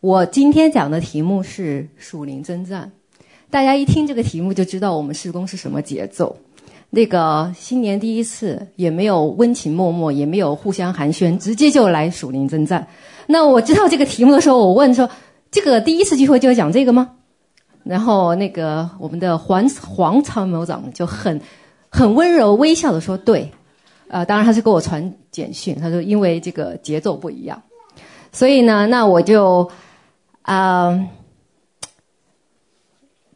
我今天讲的题目是属灵征战，大家一听这个题目就知道我们施工是什么节奏。那个新年第一次也没有温情脉脉，也没有互相寒暄，直接就来属灵征战。那我知道这个题目的时候，我问说：“这个第一次聚会就要讲这个吗？”然后那个我们的黄黄参谋长就很很温柔微笑的说：“对，呃，当然他是给我传简讯，他说因为这个节奏不一样，所以呢，那我就。”啊、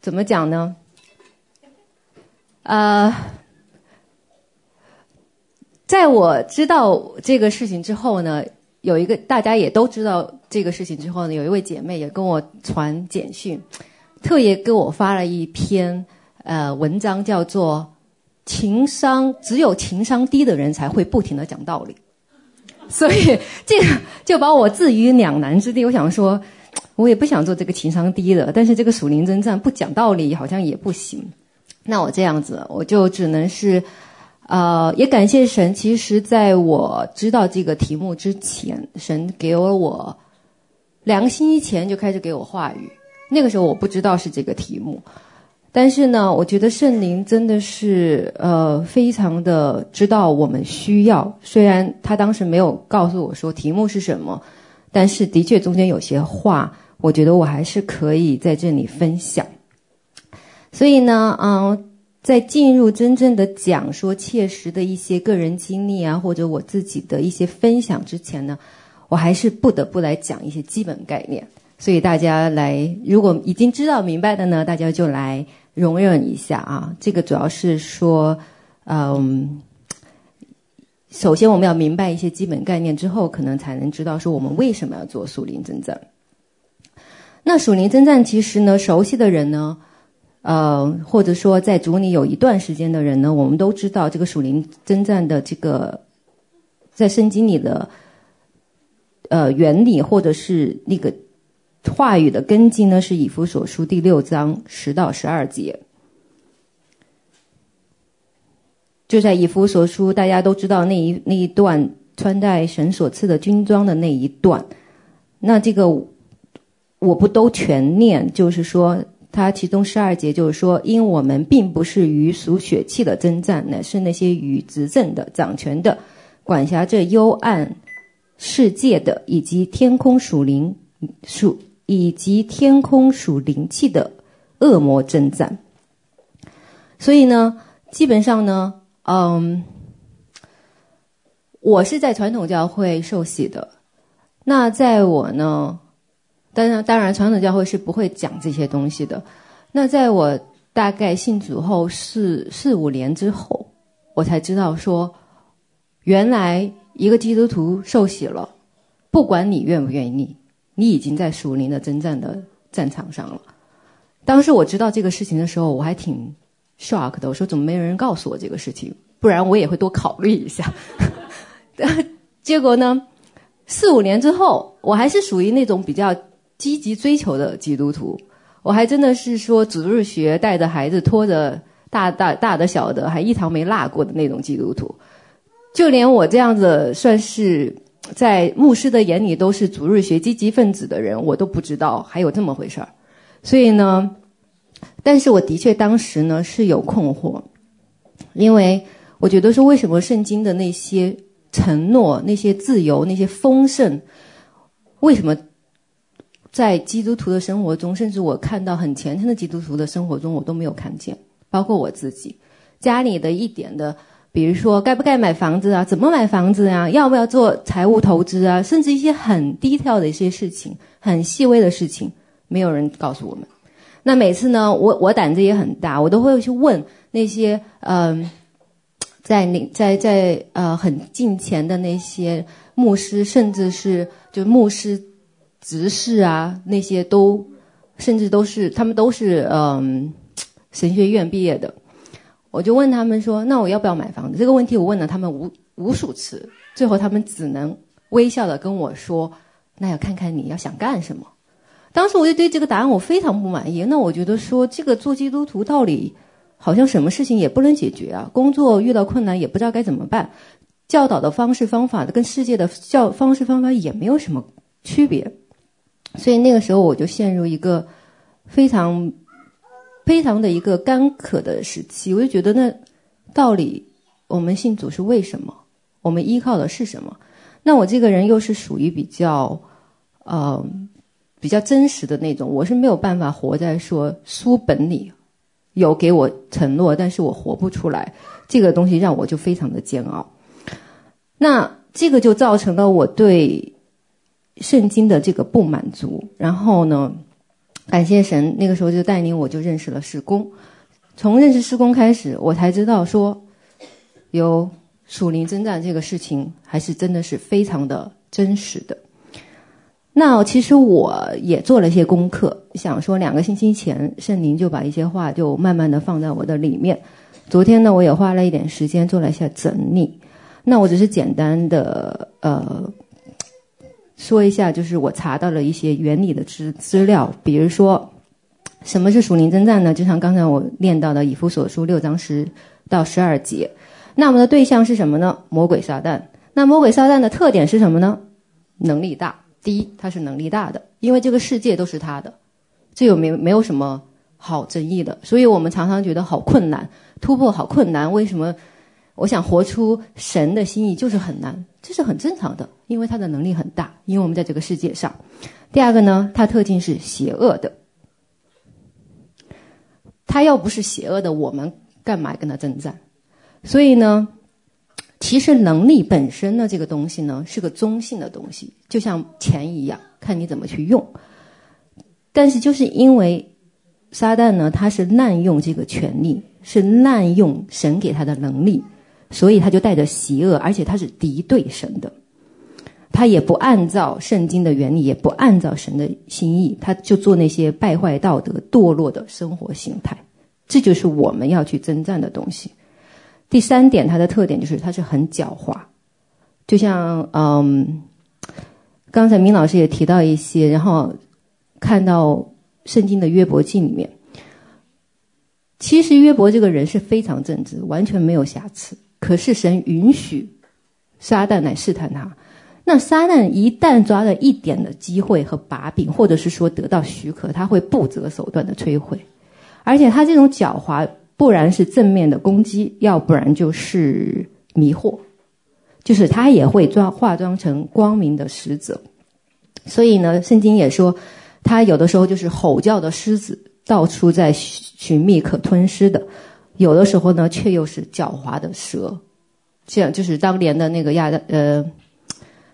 怎么讲呢？呃，在我知道这个事情之后呢，有一个大家也都知道这个事情之后呢，有一位姐妹也跟我传简讯，特别给我发了一篇呃文章，叫做“情商只有情商低的人才会不停的讲道理”，所以这个就把我置于两难之地。我想说。我也不想做这个情商低的，但是这个属灵征战不讲道理好像也不行。那我这样子，我就只能是，呃，也感谢神。其实在我知道这个题目之前，神给了我两个星期前就开始给我话语。那个时候我不知道是这个题目，但是呢，我觉得圣灵真的是呃非常的知道我们需要。虽然他当时没有告诉我说题目是什么。但是的确，中间有些话，我觉得我还是可以在这里分享。所以呢，嗯，在进入真正的讲说切实的一些个人经历啊，或者我自己的一些分享之前呢，我还是不得不来讲一些基本概念。所以大家来，如果已经知道明白的呢，大家就来容忍一下啊。这个主要是说，嗯。首先，我们要明白一些基本概念之后，可能才能知道说我们为什么要做属灵征战。那属灵征战其实呢，熟悉的人呢，呃，或者说在主里有一段时间的人呢，我们都知道这个属灵征战的这个在圣经里的呃原理，或者是那个话语的根基呢，是以弗所书第六章十到十二节。就在以弗所书，大家都知道那一那一段穿戴神所赐的军装的那一段。那这个我不都全念，就是说，它其中十二节就是说，因我们并不是与属血气的征战，乃是那些与执政的、掌权的、管辖着幽暗世界的，以及天空属灵属以及天空属灵气的恶魔征战。所以呢，基本上呢。嗯我是在传统教会受洗的。那在我呢，当然当然，传统教会是不会讲这些东西的。那在我大概信主后四四五年之后，我才知道说，原来一个基督徒受洗了，不管你愿不愿意，你已经在属灵的征战的战场上了。当时我知道这个事情的时候，我还挺。shock 的，我说怎么没有人告诉我这个事情？不然我也会多考虑一下。结果呢，四五年之后，我还是属于那种比较积极追求的基督徒。我还真的是说主日学带着孩子拖着大大大的小的，还一堂没落过的那种基督徒。就连我这样子算是在牧师的眼里都是主日学积极分子的人，我都不知道还有这么回事儿。所以呢。但是我的确当时呢是有困惑，因为我觉得说，为什么圣经的那些承诺、那些自由、那些丰盛，为什么在基督徒的生活中，甚至我看到很虔诚的基督徒的生活中，我都没有看见？包括我自己家里的一点的，比如说该不该买房子啊，怎么买房子啊，要不要做财务投资啊，甚至一些很低调的一些事情、很细微的事情，没有人告诉我们。那每次呢，我我胆子也很大，我都会去问那些嗯、在那在在呃很近前的那些牧师，甚至是就牧师执事啊，那些都甚至都是他们都是嗯、神学院毕业的，我就问他们说，那我要不要买房子？这个问题我问了他们无无数次，最后他们只能微笑的跟我说，那要看看你要想干什么。当时我就对这个答案我非常不满意。那我觉得说，这个做基督徒道理好像什么事情也不能解决啊，工作遇到困难也不知道该怎么办，教导的方式方法跟世界的教方式方法也没有什么区别。所以那个时候我就陷入一个非常非常的一个干渴的时期。我就觉得那到底我们信主是为什么？我们依靠的是什么？那我这个人又是属于比较呃比较真实的那种，我是没有办法活在说书本里有给我承诺，但是我活不出来。这个东西让我就非常的煎熬。那这个就造成了我对圣经的这个不满足。然后呢，感谢神，那个时候就带领我就认识了事工。从认识事工开始，我才知道说有属灵征战这个事情，还是真的是非常的真实的。那其实我也做了一些功课，想说两个星期前圣灵就把一些话就慢慢的放在我的里面。昨天呢，我也花了一点时间做了一下整理。那我只是简单的呃说一下，就是我查到了一些原理的资资料，比如说什么是属灵征战呢？就像刚才我念到的以弗所书六章十到十二节。那我们的对象是什么呢？魔鬼撒旦。那魔鬼撒旦的特点是什么呢？能力大。第一，他是能力大的，因为这个世界都是他的，这有没没有什么好争议的。所以我们常常觉得好困难，突破好困难。为什么？我想活出神的心意就是很难，这是很正常的，因为他的能力很大。因为我们在这个世界上。第二个呢，他特性是邪恶的。他要不是邪恶的，我们干嘛跟他征战？所以呢，其实能力本身呢，这个东西呢，是个中性的东西，就像钱一样，看你怎么去用。但是就是因为撒旦呢，他是滥用这个权利，是滥用神给他的能力，所以他就带着邪恶，而且他是敌对神的，他也不按照圣经的原理，也不按照神的心意，他就做那些败坏道德、堕落的生活形态。这就是我们要去征战的东西。第三点，它的特点就是它是很狡猾，就像嗯，刚才明老师也提到一些，然后看到圣经的约伯记里面，其实约伯这个人是非常正直，完全没有瑕疵。可是神允许撒旦来试探他，那撒旦一旦抓了一点的机会和把柄，或者是说得到许可，他会不择手段的摧毁，而且他这种狡猾。不然是正面的攻击，要不然就是迷惑，就是他也会装化妆成光明的使者。所以呢，圣经也说，他有的时候就是吼叫的狮子，到处在寻觅可吞噬的；有的时候呢，却又是狡猾的蛇。这样就是当年的那个亚呃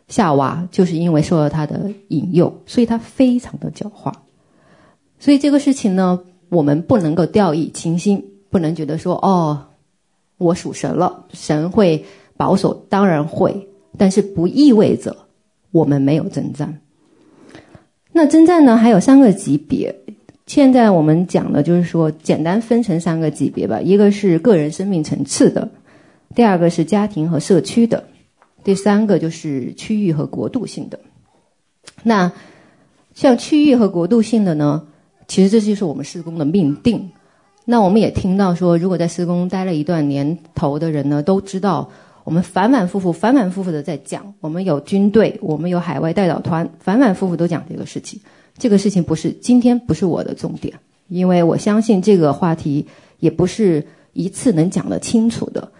夏娃，就是因为受到他的引诱，所以他非常的狡猾。所以这个事情呢，我们不能够掉以轻心。不能觉得说哦，我属神了，神会保守，当然会，但是不意味着我们没有征战。那征战呢，还有三个级别。现在我们讲的就是说，简单分成三个级别吧。一个是个人生命层次的，第二个是家庭和社区的，第三个就是区域和国度性的。那像区域和国度性的呢，其实这就是我们施工的命定。那我们也听到说，如果在施工待了一段年头的人呢，都知道我们反反复复、反反复复的在讲。我们有军队，我们有海外代表团，反反复复都讲这个事情。这个事情不是今天不是我的重点，因为我相信这个话题也不是一次能讲得清楚的。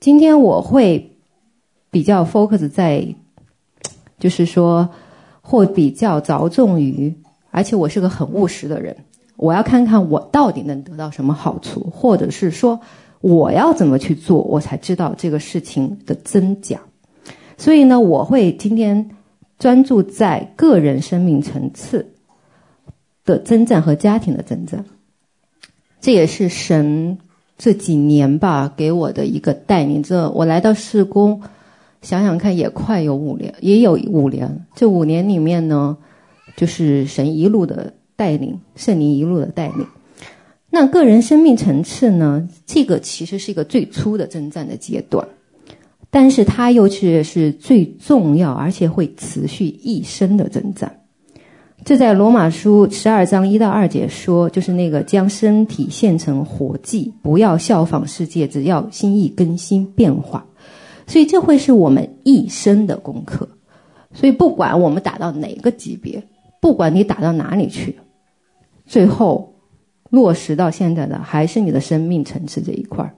今天我会比较 focus 在，就是说会比较着重于，而且我是个很务实的人。我要看看我到底能得到什么好处，或者是说我要怎么去做，我才知道这个事情的真假。所以呢，我会今天专注在个人生命层次的征战和家庭的征战。这也是神这几年吧给我的一个带领。这我来到事工，想想看也快有五年，也有五年。这五年里面呢，就是神一路的。带领圣灵一路的带领，那个人生命层次呢？这个其实是一个最初的征战的阶段，但是它又却是最重要而且会持续一生的征战。这在罗马书十二章一到二节说，就是那个将身体献成活祭，不要效仿世界，只要心意更新变化。所以这会是我们一生的功课。所以不管我们打到哪个级别。不管你打到哪里去，最后落实到现在的还是你的生命层次这一块儿。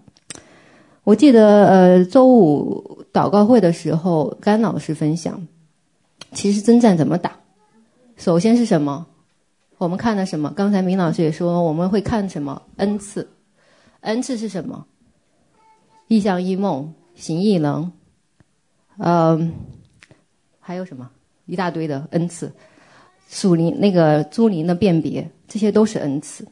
我记得呃，周五祷告会的时候，甘老师分享，其实征战怎么打？首先是什么？我们看了什么？刚才明老师也说，我们会看什么？恩赐，恩赐是什么？异象异梦、行异能，嗯，还有什么？一大堆的恩赐，属灵那个诸灵的辨别，这些都是恩赐。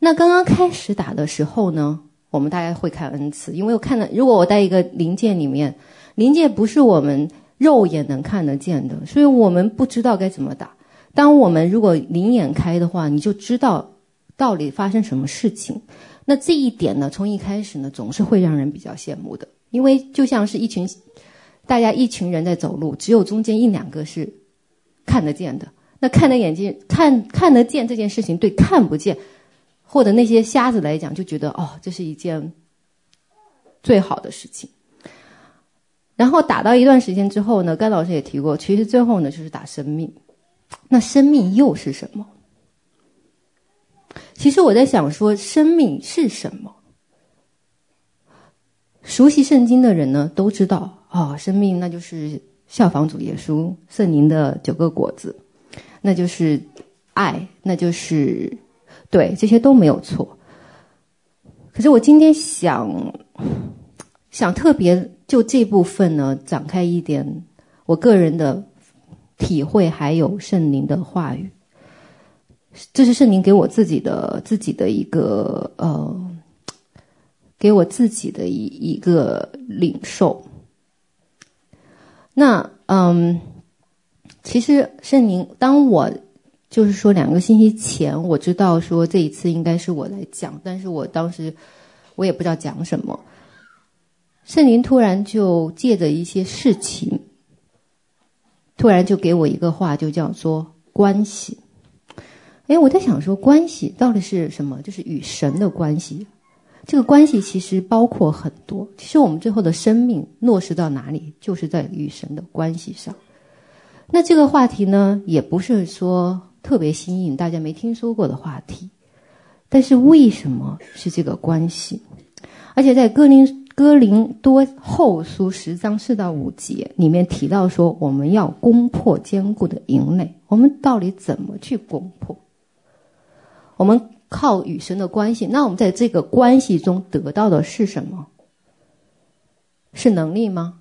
那刚刚开始打的时候呢，我们大家会看恩赐，因为我看的，如果我在一个灵界里面，灵界不是我们肉眼能看得见的，所以我们不知道该怎么打。当我们如果灵眼开的话，你就知道到底发生什么事情。那这一点呢，从一开始呢，总是会让人比较羡慕的，因为就像是一群大家一群人在走路，只有中间一两个是看得见的。那看得眼睛看看得见这件事情，对看不见或者那些瞎子来讲，就觉得哦，这是一件最好的事情。然后打到一段时间之后呢，甘老师也提过，其实最后呢，就是打生命。那生命又是什么？其实我在想说，生命是什么？熟悉圣经的人呢，都知道哦，生命那就是效仿主耶稣圣灵的九个果子，那就是爱，那就是对，这些都没有错。可是我今天想想特别就这部分呢，展开一点我个人的。体会还有圣灵的话语，这是圣灵给我自己的自己的一个呃，给我自己的一一个领受。那嗯，其实圣灵，当我就是说两个星期前，我知道说这一次应该是我来讲，但是我当时我也不知道讲什么，圣灵突然就借着一些事情。突然就给我一个话，就叫做关系。哎，我在想说，关系到底是什么？就是与神的关系。这个关系其实包括很多。其实我们最后的生命落实到哪里，就是在与神的关系上。那这个话题呢，也不是说特别新颖，大家没听说过的话题。但是为什么是这个关系？而且在哥林。哥林多后书十章四到五节里面提到说，我们要攻破坚固的营垒。我们到底怎么去攻破？我们靠与神的关系。那我们在这个关系中得到的是什么？是能力吗？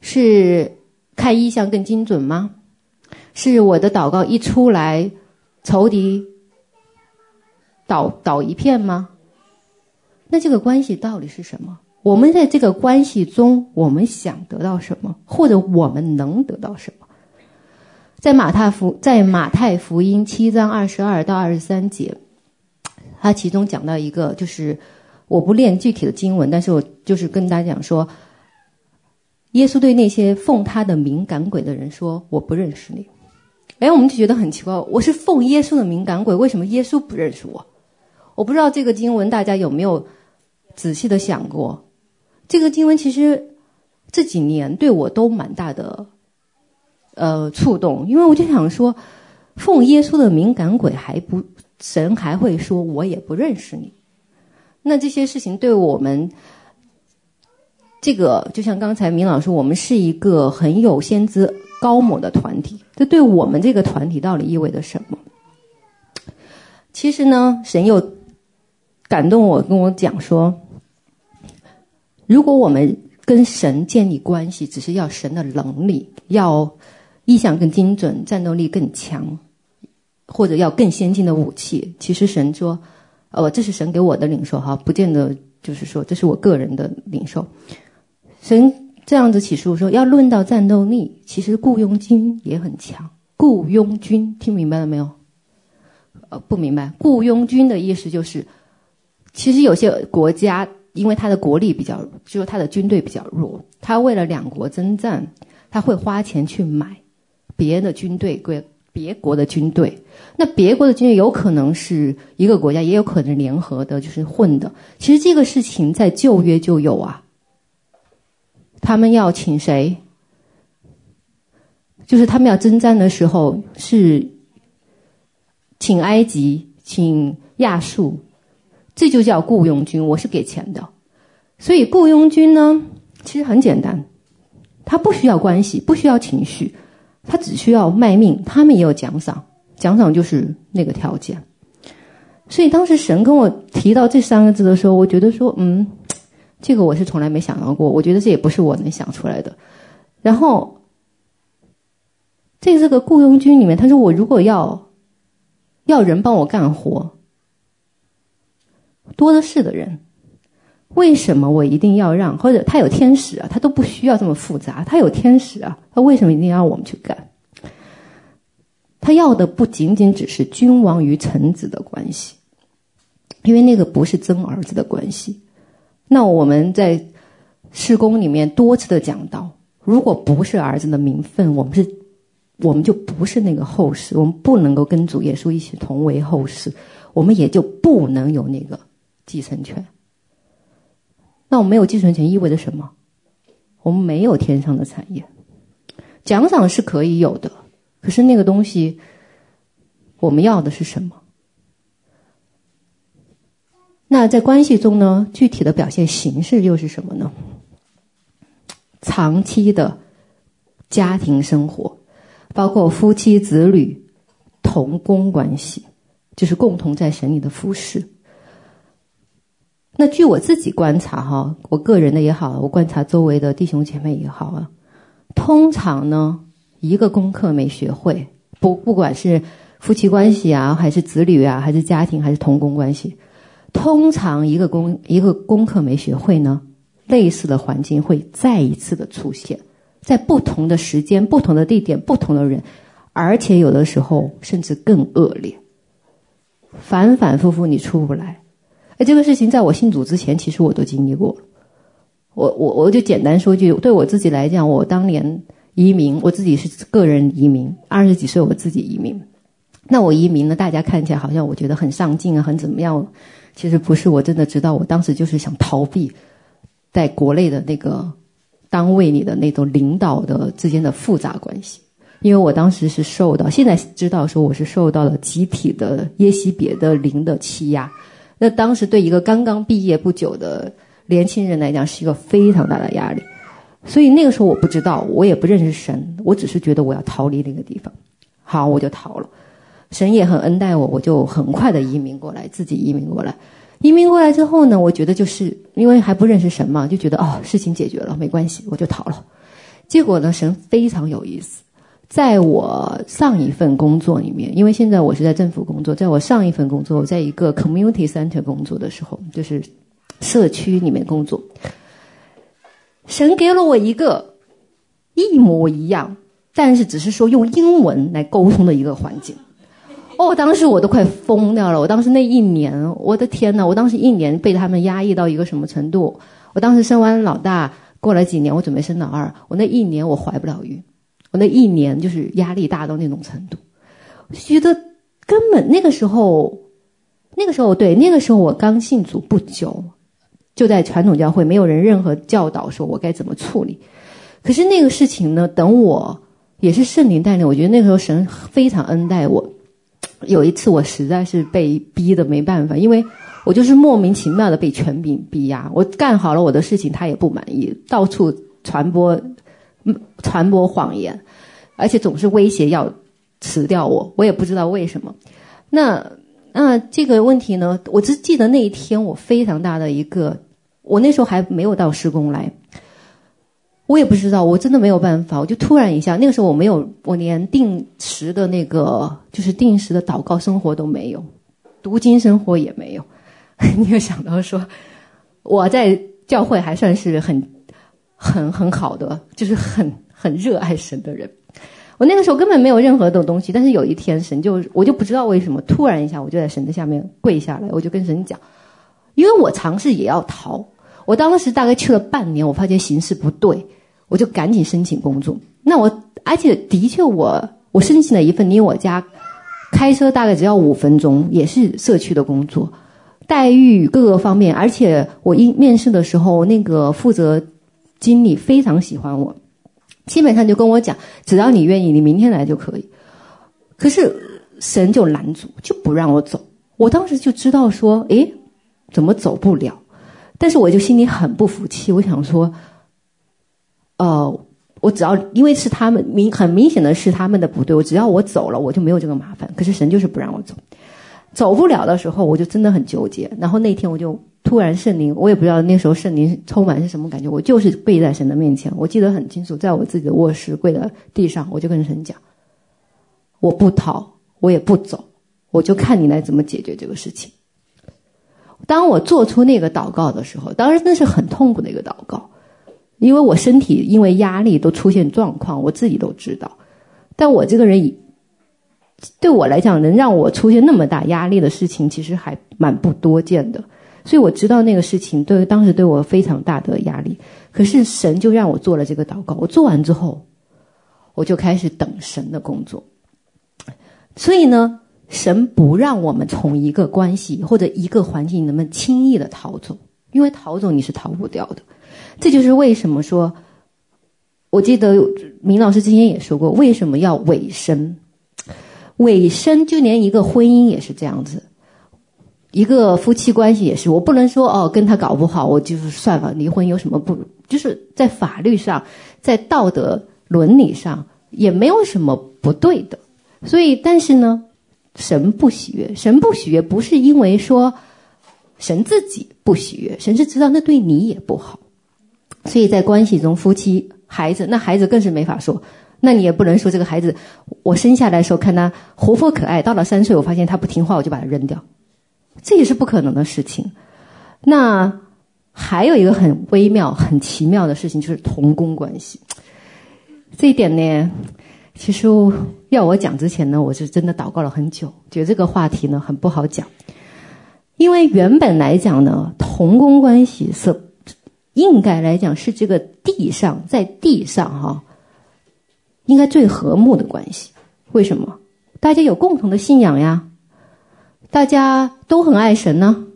是看异象更精准吗？是我的祷告一出来，仇敌倒倒一片吗？那这个关系到底是什么？我们在这个关系中，我们想得到什么，或者我们能得到什么？在马太福在马太福音七章二十二到二十三节，他其中讲到一个，就是我不念具体的经文，但是我就是跟大家讲说，耶稣对那些奉他的名赶鬼的人说：“我不认识你。”哎，我们就觉得很奇怪，我是奉耶稣的名赶鬼，为什么耶稣不认识我？我不知道这个经文大家有没有仔细的想过？这个经文其实这几年对我都蛮大的呃触动，因为我就想说，奉耶稣的敏感鬼还不神还会说我也不认识你，那这些事情对我们这个就像刚才明老师，我们是一个很有先知高某的团体，这对我们这个团体到底意味着什么？其实呢，神又。感动我，跟我讲说，如果我们跟神建立关系，只是要神的能力，要意象更精准，战斗力更强，或者要更先进的武器，其实神说，呃，这是神给我的领受哈，不见得就是说这是我个人的领受。神这样子启示说，要论到战斗力，其实雇佣军也很强。雇佣军听明白了没有？呃，不明白。雇佣军的意思就是。其实有些国家，因为他的国力比较，就是他的军队比较弱，他为了两国征战，他会花钱去买别的军队，归别国的军队。那别国的军队有可能是一个国家，也有可能联合的，就是混的。其实这个事情在旧约就有啊。他们要请谁？就是他们要征战的时候是请埃及，请亚述，这就叫雇佣军，我是给钱的。所以雇佣军呢，其实很简单，他不需要关系，不需要情绪，他只需要卖命，他们也有奖赏，奖赏就是那个条件。所以当时神跟我提到这三个字的时候，我觉得说，嗯，这个我是从来没想到过，我觉得这也不是我能想出来的。然后，在这个雇佣军里面，他说我如果要要人帮我干活，多的是的人，为什么我一定要让？或者他有天使啊，他都不需要这么复杂，他有天使啊，他为什么一定要我们去干？他要的不仅仅只是君王与臣子的关系，因为那个不是真儿子的关系。那我们在事工里面多次的讲到，如果不是儿子的名分，我们是，我们就不是那个后世，我们不能够跟主耶稣一起同为后世，我们也就不能有那个继承权。那我们没有继承权意味着什么？我们没有天上的产业，奖赏是可以有的。可是那个东西，我们要的是什么？那在关系中呢？具体的表现形式又是什么呢？长期的家庭生活，包括夫妻、子女、同工关系，就是共同在神里的服侍。那据我自己观察哈，我个人的也好，我观察周围的弟兄姐妹也好啊，通常呢。一个功课没学会，不不管是夫妻关系啊，还是子女啊，还是家庭，还是同工关系，通常一个功一个功课没学会呢，类似的环境会再一次的出现，在不同的时间、不同的地点、不同的人，而且有的时候甚至更恶劣，反反复复你出不来。哎，这个事情在我信主之前，其实我都经历过。我我我就简单说句，对我自己来讲，我当年。移民，我自己是个人移民，二十几岁我自己移民。那我移民呢？大家看起来好像我觉得很上进啊，很怎么样？其实不是，我真的知道，我当时就是想逃避在国内的那个单位里的那种领导的之间的复杂关系。因为我当时是受到，现在知道说我是受到了集体的耶西别的灵的欺压。那当时对一个刚刚毕业不久的年轻人来讲，是一个非常大的压力。所以那个时候我不知道，我也不认识神，我只是觉得我要逃离那个地方。好，我就逃了。神也很恩待我，我就很快的移民过来，自己移民过来。移民过来之后呢，我觉得就是因为还不认识神嘛，就觉得哦，事情解决了，没关系，我就逃了。结果呢，神非常有意思，在我上一份工作里面，因为现在我是在政府工作，在我上一份工作，我在一个 community center 工作的时候，就是社区里面工作。神给了我一个一模一样，但是只是说用英文来沟通的一个环境。哦，当时我都快疯掉了。我当时那一年，我的天呐，我当时一年被他们压抑到一个什么程度？我当时生完老大，过了几年，我准备生老二。我那一年我怀不了孕，我那一年就是压力大到那种程度。觉得根本那个时候，那个时候对，那个时候我刚信主不久。就在传统教会，没有人任何教导说我该怎么处理。可是那个事情呢，等我也是圣灵带领，我觉得那个时候神非常恩待我。有一次我实在是被逼得没办法，因为我就是莫名其妙的被权柄逼压。我干好了我的事情，他也不满意，到处传播传播谎言，而且总是威胁要辞掉我。我也不知道为什么。那。那这个问题呢，我只记得那一天，我非常大的一个，我那时候还没有到施工来，我也不知道，我真的没有办法，我就突然一下，那个时候我没有，我连定时的那个就是定时的祷告生活都没有，读经生活也没有，你有想到说我在教会还算是很很很好的，就是很很热爱神的人。我那个时候根本没有任何的东西，但是有一天神就我就不知道为什么突然一下我就在神的下面跪下来，我就跟神讲，因为我尝试也要逃，我当时大概去了半年，我发现形势不对，我就赶紧申请工作。那我而且的确我我申请了一份离我家开车大概只要五分钟，也是社区的工作，待遇各个方面，而且我一面试的时候那个负责经理非常喜欢我。基本上就跟我讲，只要你愿意，你明天来就可以。可是神就拦阻，就不让我走。我当时就知道说，诶，怎么走不了？但是我就心里很不服气，我想说，呃，我只要因为是他们明很明显的是他们的不对，我只要我走了，我就没有这个麻烦。可是神就是不让我走，走不了的时候，我就真的很纠结。然后那天我就突然圣灵，我也不知道那时候圣灵充满是什么感觉，我就是跪在神的面前，我记得很清楚，在我自己的卧室跪在地上，我就跟神讲，我不逃，我也不走，我就看你来怎么解决这个事情。当我做出那个祷告的时候，当然那是很痛苦的一个祷告，因为我身体因为压力都出现状况，我自己都知道。但我这个人以，对我来讲，能让我出现那么大压力的事情，其实还蛮不多见的。所以我知道那个事情对当时对我非常大的压力。可是神就让我做了这个祷告，我做完之后，我就开始等神的工作。所以呢。神不让我们从一个关系或者一个环境能不能轻易的逃走，因为逃走你是逃不掉的。这就是为什么说，我记得明老师之前也说过，为什么要委身？尾声就连一个婚姻也是这样子，一个夫妻关系也是。我不能说哦，跟他搞不好，我就是算了，离婚有什么不？就是在法律上，在道德伦理上也没有什么不对的。所以，但是呢？神不喜悦，神不喜悦，不是因为说神自己不喜悦，神是知道那对你也不好，所以在关系中，夫妻、孩子，那孩子更是没法说，那你也不能说这个孩子，我生下来的时候看他活泼可爱，到了三岁，我发现他不听话，我就把他扔掉，这也是不可能的事情。那还有一个很微妙、很奇妙的事情，就是同工关系，这一点呢。其实要我讲之前呢，我是真的祷告了很久，觉得这个话题呢很不好讲，因为原本来讲呢，同工关系是应该来讲是这个地上在地上哈，应该最和睦的关系。为什么？大家有共同的信仰呀，大家都很爱神呢，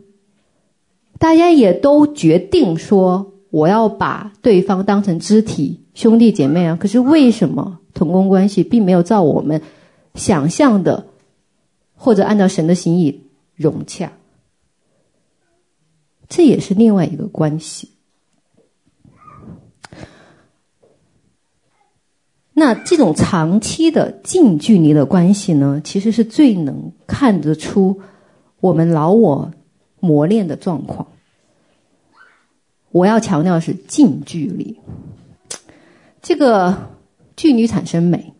大家也都决定说我要把对方当成肢体兄弟姐妹啊。可是为什么？同工关系并没有照我们想象的，或者按照神的心意融洽，这也是另外一个关系。那这种长期的近距离的关系呢，其实是最能看得出我们老我磨练的状况。我要强调是近距离，这个。距离产生美，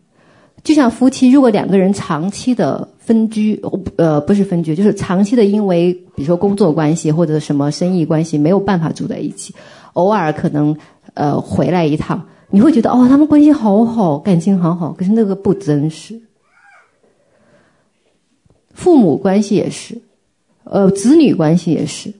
就像夫妻，如果两个人长期的分居，呃，不是分居，就是长期的因为，比如说工作关系或者什么生意关系，没有办法住在一起，偶尔可能呃回来一趟，你会觉得哦，他们关系好好，感情好好，可是那个不真实。父母关系也是，呃，子女关系也是。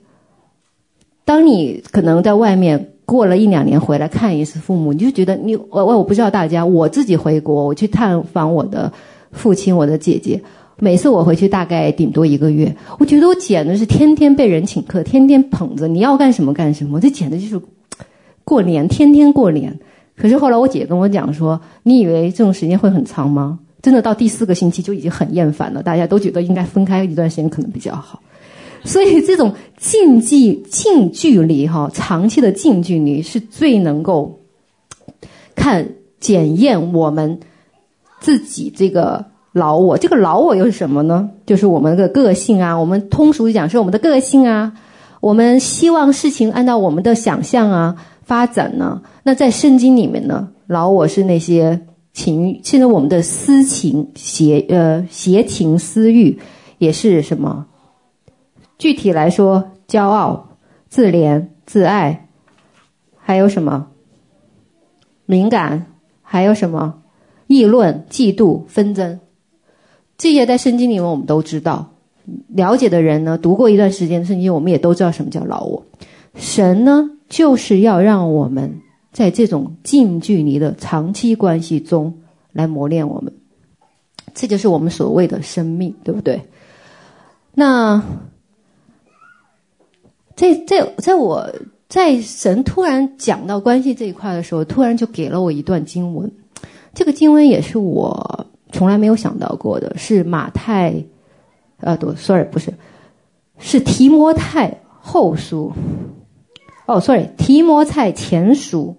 当你可能在外面。过了一两年回来看一次父母，你就觉得你我我不知道大家，我自己回国，我去探访我的父亲、我的姐姐，每次我回去大概顶多一个月，我觉得我简直是天天被人请客，天天捧着，你要干什么干什么，这简直就是过年，天天过年。可是后来我姐跟我讲说，你以为这种时间会很长吗？真的到第四个星期就已经很厌烦了，大家都觉得应该分开一段时间可能比较好。所以，这种近距近距离哈，长期的近距离是最能够看检验我们自己这个老我。这个老我又是什么呢？就是我们的个性啊。我们通俗讲是我们的个性啊。我们希望事情按照我们的想象啊发展呢。那在圣经里面呢，老我是那些情，现在我们的私情邪呃邪情私欲也是什么？具体来说，骄傲、自怜、自爱，还有什么？敏感，还有什么？议论、嫉妒、纷争，这些在圣经里面我们都知道。了解的人呢，读过一段时间圣经，我们也都知道什么叫老我。神呢，就是要让我们在这种近距离的长期关系中来磨练我们，这就是我们所谓的生命，对不对？那。在在在我在神突然讲到关系这一块的时候，突然就给了我一段经文。这个经文也是我从来没有想到过的，是马太，呃，对，sorry，不是，是提摩太后书。哦，sorry，提摩太前书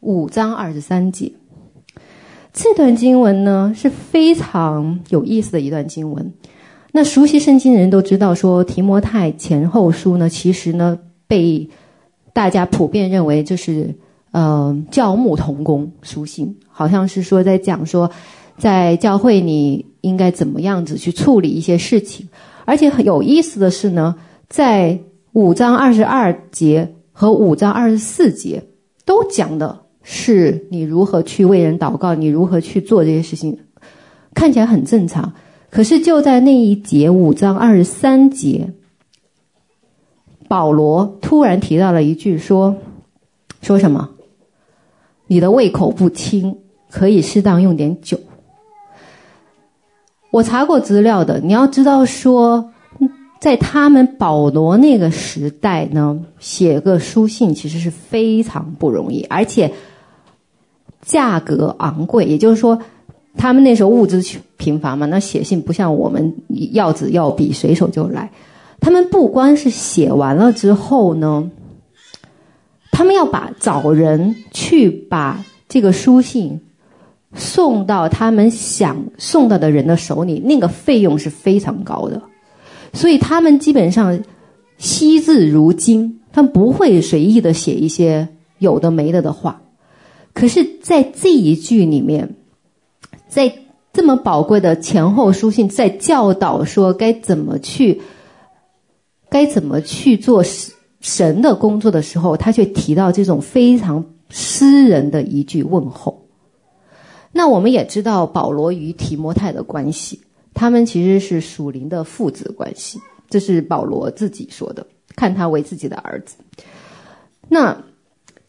五章二十三节。这段经文呢是非常有意思的一段经文。那熟悉圣经的人都知道，说提摩太前后书呢，其实呢被大家普遍认为就是，呃，教牧同工书信，好像是说在讲说，在教会你应该怎么样子去处理一些事情。而且很有意思的是呢，在五章二十二节和五章二十四节都讲的是你如何去为人祷告，你如何去做这些事情，看起来很正常。可是就在那一节五章二十三节。保罗突然提到了一句说：“说什么？你的胃口不清，可以适当用点酒。”我查过资料的，你要知道说，在他们保罗那个时代呢，写个书信其实是非常不容易，而且价格昂贵。也就是说，他们那时候物资贫乏嘛，那写信不像我们要纸要笔随手就来。他们不光是写完了之后呢，他们要把找人去把这个书信送到他们想送到的人的手里，那个费用是非常高的。所以他们基本上惜字如金，他们不会随意的写一些有的没的的话。可是，在这一句里面，在这么宝贵的前后书信，在教导说该怎么去。该怎么去做神的工作的时候，他却提到这种非常私人的一句问候。那我们也知道保罗与提摩太的关系，他们其实是属灵的父子关系，这是保罗自己说的，看他为自己的儿子。那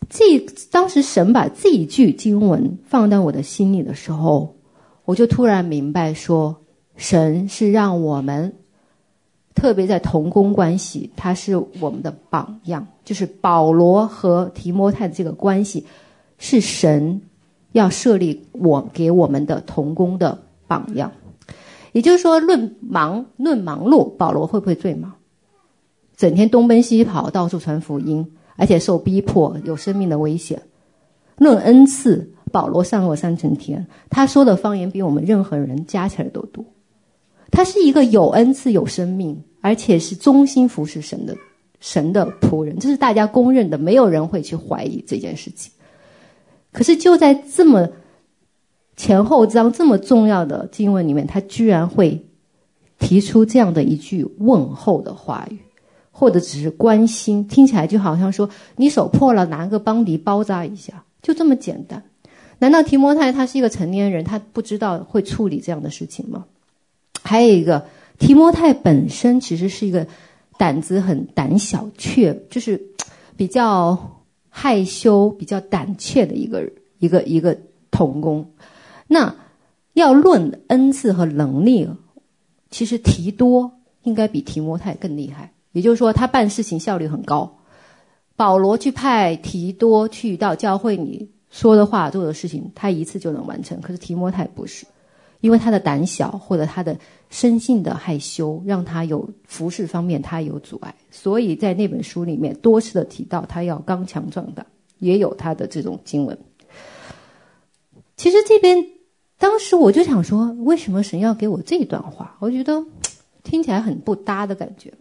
这当时神把这一句经文放到我的心里的时候，我就突然明白说，神是让我们。特别在同工关系，他是我们的榜样，就是保罗和提摩太的这个关系，是神要设立我给我们的同工的榜样。也就是说，论忙论忙碌，保罗会不会最忙？整天东奔西跑，到处传福音，而且受逼迫，有生命的危险。论恩赐，保罗上过三层天，他说的方言比我们任何人加起来都多。他是一个有恩赐、有生命，而且是忠心服侍神的神的仆人，这是大家公认的，没有人会去怀疑这件事情。可是就在这么前后章这么重要的经文里面，他居然会提出这样的一句问候的话语，或者只是关心，听起来就好像说你手破了，拿个邦迪包扎一下，就这么简单。难道提摩太他是一个成年人，他不知道会处理这样的事情吗？还有一个，提摩太本身其实是一个胆子很胆小、怯，就是比较害羞、比较胆怯的一个一个一个童工。那要论恩赐和能力，其实提多应该比提摩太更厉害。也就是说，他办事情效率很高。保罗去派提多去到教会里说的话、做的事情，他一次就能完成。可是提摩太不是。因为他的胆小或者他的生性的害羞，让他有服侍方面他有阻碍，所以在那本书里面多次的提到他要刚强壮胆，也有他的这种经文。其实这边当时我就想说，为什么神要给我这段话？我觉得听起来很不搭的感觉。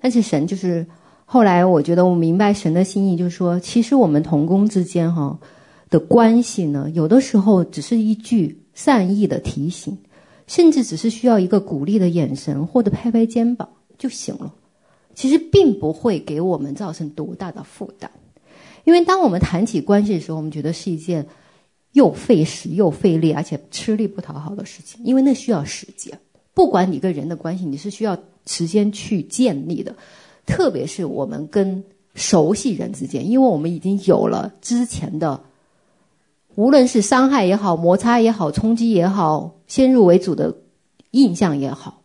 但是神就是后来我觉得我明白神的心意，就是说，其实我们同工之间哈的关系呢，有的时候只是一句。善意的提醒，甚至只是需要一个鼓励的眼神或者拍拍肩膀就行了。其实并不会给我们造成多大的负担，因为当我们谈起关系的时候，我们觉得是一件又费时又费力，而且吃力不讨好的事情。因为那需要时间，不管你跟人的关系，你是需要时间去建立的。特别是我们跟熟悉人之间，因为我们已经有了之前的。无论是伤害也好，摩擦也好，冲击也好，先入为主的印象也好，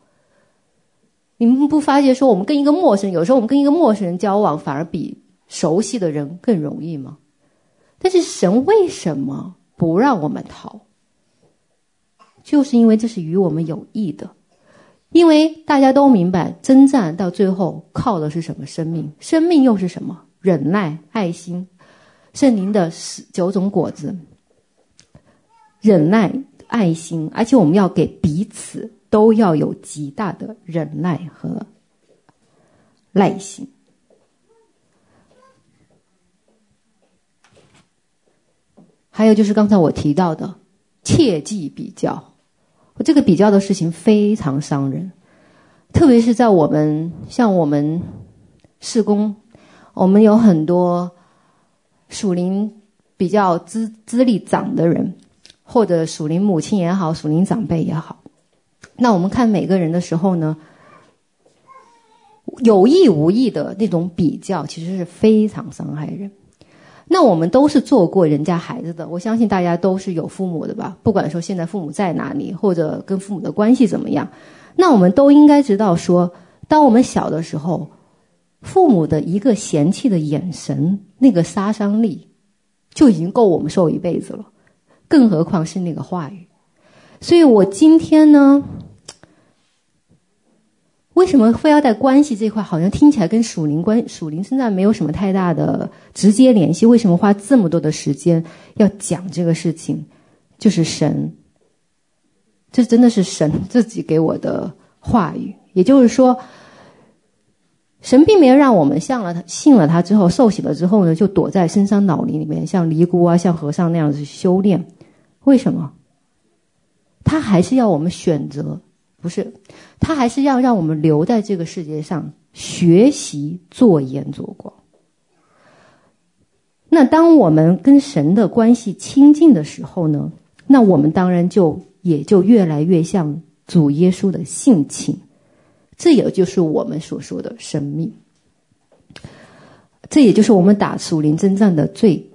你们不发觉说，我们跟一个陌生人，有时候我们跟一个陌生人交往，反而比熟悉的人更容易吗？但是神为什么不让我们逃？就是因为这是与我们有益的。因为大家都明白，征战到最后靠的是什么？生命，生命又是什么？忍耐、爱心，圣灵的九种果子，忍耐、爱心，而且我们要给彼此都要有极大的忍耐和耐心。还有就是刚才我提到的，切忌比较。这个比较的事情非常伤人，特别是在我们像我们事工，我们有很多属灵比较资资历长的人，或者属灵母亲也好，属灵长辈也好，那我们看每个人的时候呢，有意无意的那种比较，其实是非常伤害人。那我们都是做过人家孩子的，我相信大家都是有父母的吧？不管说现在父母在哪里，或者跟父母的关系怎么样，那我们都应该知道说，当我们小的时候，父母的一个嫌弃的眼神，那个杀伤力，就已经够我们受一辈子了，更何况是那个话语。所以我今天呢。为什么非要在关系这块？好像听起来跟属灵关属灵身上没有什么太大的直接联系。为什么花这么多的时间要讲这个事情？就是神，这真的是神自己给我的话语。也就是说，神并没有让我们像了他信了他之后受洗了之后呢，就躲在深山老林里面，像尼姑啊，像和尚那样子修炼。为什么？他还是要我们选择。不是，他还是要让我们留在这个世界上学习做盐做光。那当我们跟神的关系亲近的时候呢，那我们当然就也就越来越像主耶稣的性情，这也就是我们所说的生命。这也就是我们打属灵征战的最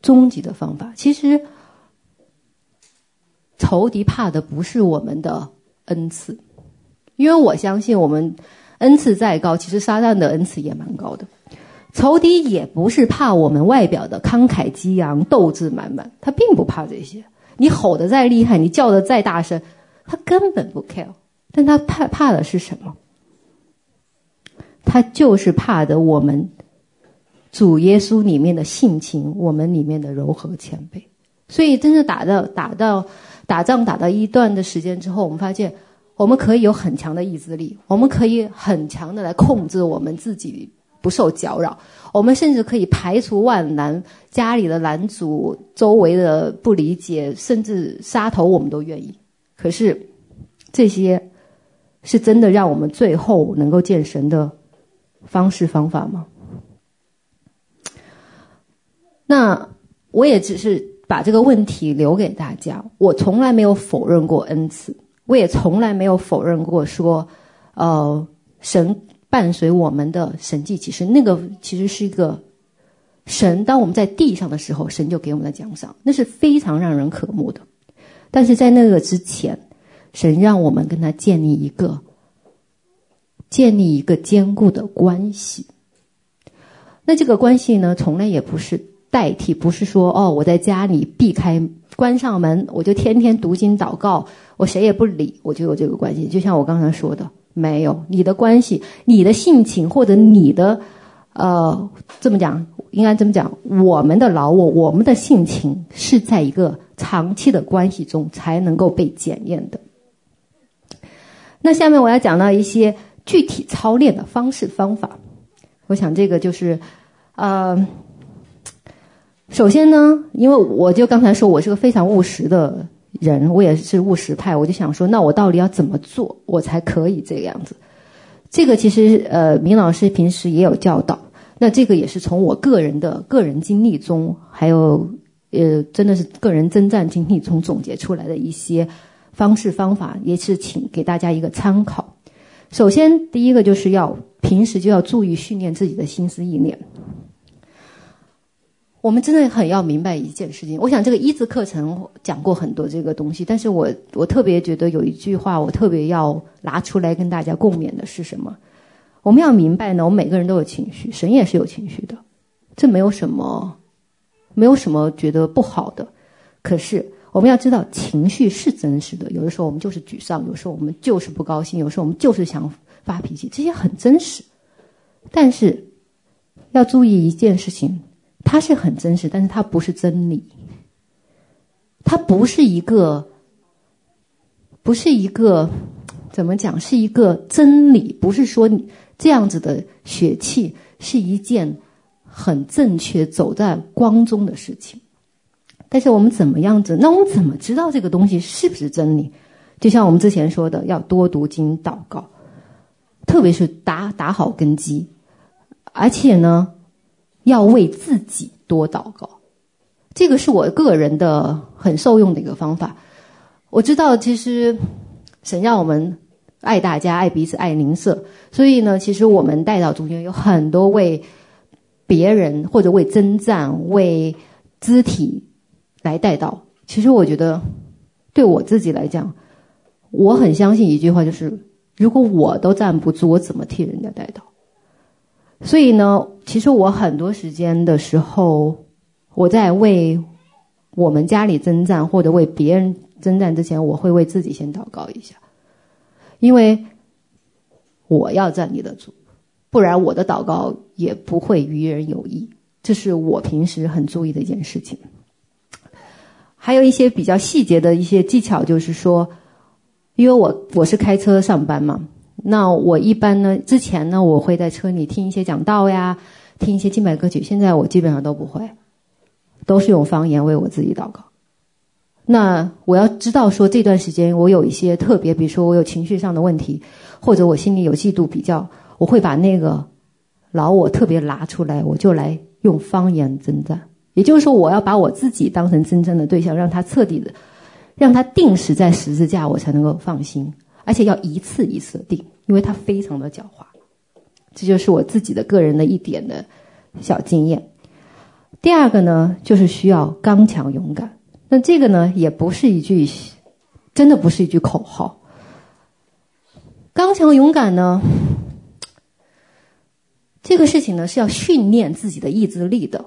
终极的方法。其实，仇敌怕的不是我们的。恩赐，因为我相信我们恩赐再高，其实撒旦的恩赐也蛮高的。仇敌也不是怕我们外表的慷慨激昂、斗志满满，他并不怕这些。你吼得再厉害，你叫得再大声，他根本不 care。但他怕怕的是什么？他就是怕的我们主耶稣里面的性情，我们里面的柔和谦卑。所以，真正打到打到。打仗打到一段的时间之后，我们发现我们可以有很强的意志力，我们可以很强的来控制我们自己不受搅扰，我们甚至可以排除万难，家里的拦阻、周围的不理解，甚至杀头我们都愿意。可是这些是真的让我们最后能够见神的方式方法吗？那我也只是。把这个问题留给大家。我从来没有否认过恩赐，我也从来没有否认过说，呃，神伴随我们的神迹其实，那个其实是一个神。当我们在地上的时候，神就给我们的奖赏，那是非常让人渴慕的。但是在那个之前，神让我们跟他建立一个建立一个坚固的关系。那这个关系呢，从来也不是。代替不是说哦，我在家里避开关上门，我就天天读经祷告，我谁也不理，我就有这个关系。就像我刚才说的，没有你的关系，你的性情或者你的，呃，这么讲应该这么讲，我们的老我，我们的性情是在一个长期的关系中才能够被检验的。那下面我要讲到一些具体操练的方式方法，我想这个就是，呃。首先呢，因为我就刚才说我是个非常务实的人，我也是务实派，我就想说，那我到底要怎么做，我才可以这个样子？这个其实呃，明老师平时也有教导，那这个也是从我个人的个人经历中，还有呃，真的是个人征战经历中总结出来的一些方式方法，也是请给大家一个参考。首先，第一个就是要平时就要注意训练自己的心思意念。我们真的很要明白一件事情。我想这个一字课程讲过很多这个东西，但是我我特别觉得有一句话，我特别要拿出来跟大家共勉的是什么？我们要明白呢，我们每个人都有情绪，神也是有情绪的。这没有什么，没有什么觉得不好的。可是我们要知道，情绪是真实的。有的时候我们就是沮丧，有时候我们就是不高兴，有时候我们就是想发脾气，这些很真实。但是要注意一件事情，它是很真实，但是它不是真理。它不是一个，不是一个，怎么讲？是一个真理。不是说你这样子的血气是一件很正确、走在光中的事情。但是我们怎么样子？那我们怎么知道这个东西是不是真理？就像我们之前说的，要多读经、祷告，特别是打打好根基，而且呢，要为自己多祷告。这个是我个人的很受用的一个方法。我知道，其实神让我们爱大家、爱彼此、爱邻舍，所以呢，其实我们代祷中间有很多为别人或者为征战、为肢体来代祷。其实我觉得，对我自己来讲，我很相信一句话，就是如果我都站不住，我怎么替人家代祷？所以呢，其实我很多时间的时候。我在为我们家里征战，或者为别人征战之前，我会为自己先祷告一下，因为我要站立得住，不然我的祷告也不会与人有益。这是我平时很注意的一件事情。还有一些比较细节的一些技巧，就是说，因为我我是开车上班嘛，那我一般呢，之前呢，我会在车里听一些讲道呀，听一些敬拜歌曲，现在我基本上都不会。都是用方言为我自己祷告。那我要知道说，这段时间我有一些特别，比如说我有情绪上的问题，或者我心里有嫉妒比较，我会把那个老我特别拿出来，我就来用方言征战。也就是说，我要把我自己当成真正的对象，让他彻底的，让他定死在十字架，我才能够放心。而且要一次一次定，因为他非常的狡猾。这就是我自己的个人的一点的小经验。第二个呢，就是需要刚强勇敢。那这个呢，也不是一句，真的不是一句口号。刚强勇敢呢，这个事情呢，是要训练自己的意志力的。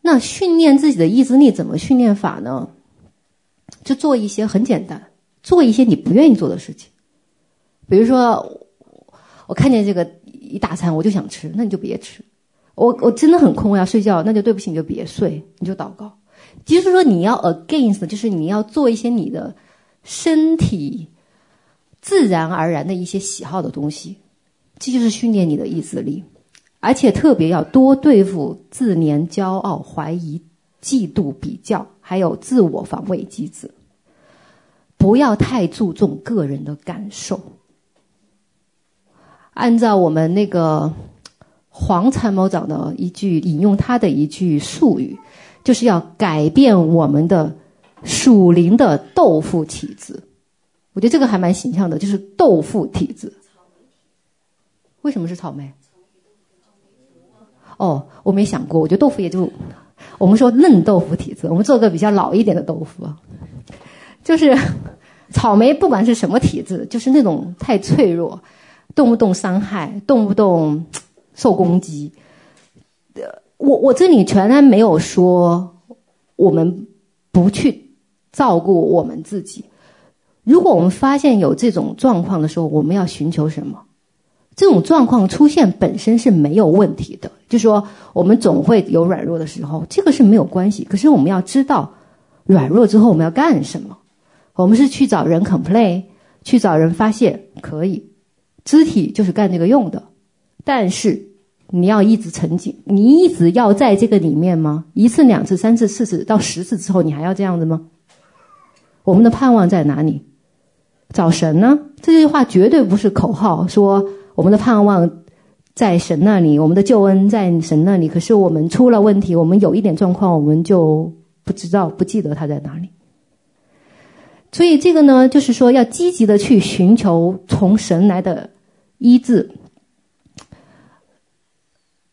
那训练自己的意志力怎么训练法呢？就做一些很简单，做一些你不愿意做的事情。比如说，我看见这个一大餐，我就想吃，那你就别吃。我我真的很空，我要睡觉，那就对不起，你就别睡，你就祷告。就是说，你要 against，就是你要做一些你的身体自然而然的一些喜好的东西，这就是训练你的意志力，而且特别要多对付自怜、骄傲、怀疑、嫉妒、比较，还有自我防卫机制。不要太注重个人的感受，按照我们那个。黄参谋长的一句引用他的一句术语，就是要改变我们的属灵的豆腐体质。我觉得这个还蛮形象的，就是豆腐体质。为什么是草莓？哦，我没想过。我觉得豆腐也就我们说嫩豆腐体质。我们做个比较老一点的豆腐，就是 草莓，不管是什么体质，就是那种太脆弱，动不动伤害，动不动。受攻击，我我这里全然没有说我们不去照顾我们自己。如果我们发现有这种状况的时候，我们要寻求什么？这种状况出现本身是没有问题的，就说我们总会有软弱的时候，这个是没有关系。可是我们要知道软弱之后我们要干什么？我们是去找人 complain，去找人发泄，可以，肢体就是干这个用的。但是你要一直沉浸，你一直要在这个里面吗？一次、两次、三次、四次到十次之后，你还要这样子吗？我们的盼望在哪里？找神呢？这句话绝对不是口号，说我们的盼望在神那里，我们的救恩在神那里。可是我们出了问题，我们有一点状况，我们就不知道、不记得他在哪里。所以这个呢，就是说要积极的去寻求从神来的医治。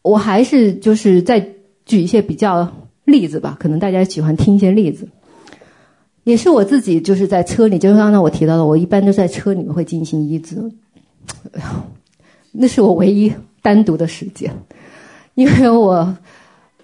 我还是就是再举一些比较例子吧，可能大家喜欢听一些例子，也是我自己就是在车里，就是刚刚我提到的，我一般都在车里面会进行医治，那是我唯一单独的时间，因为我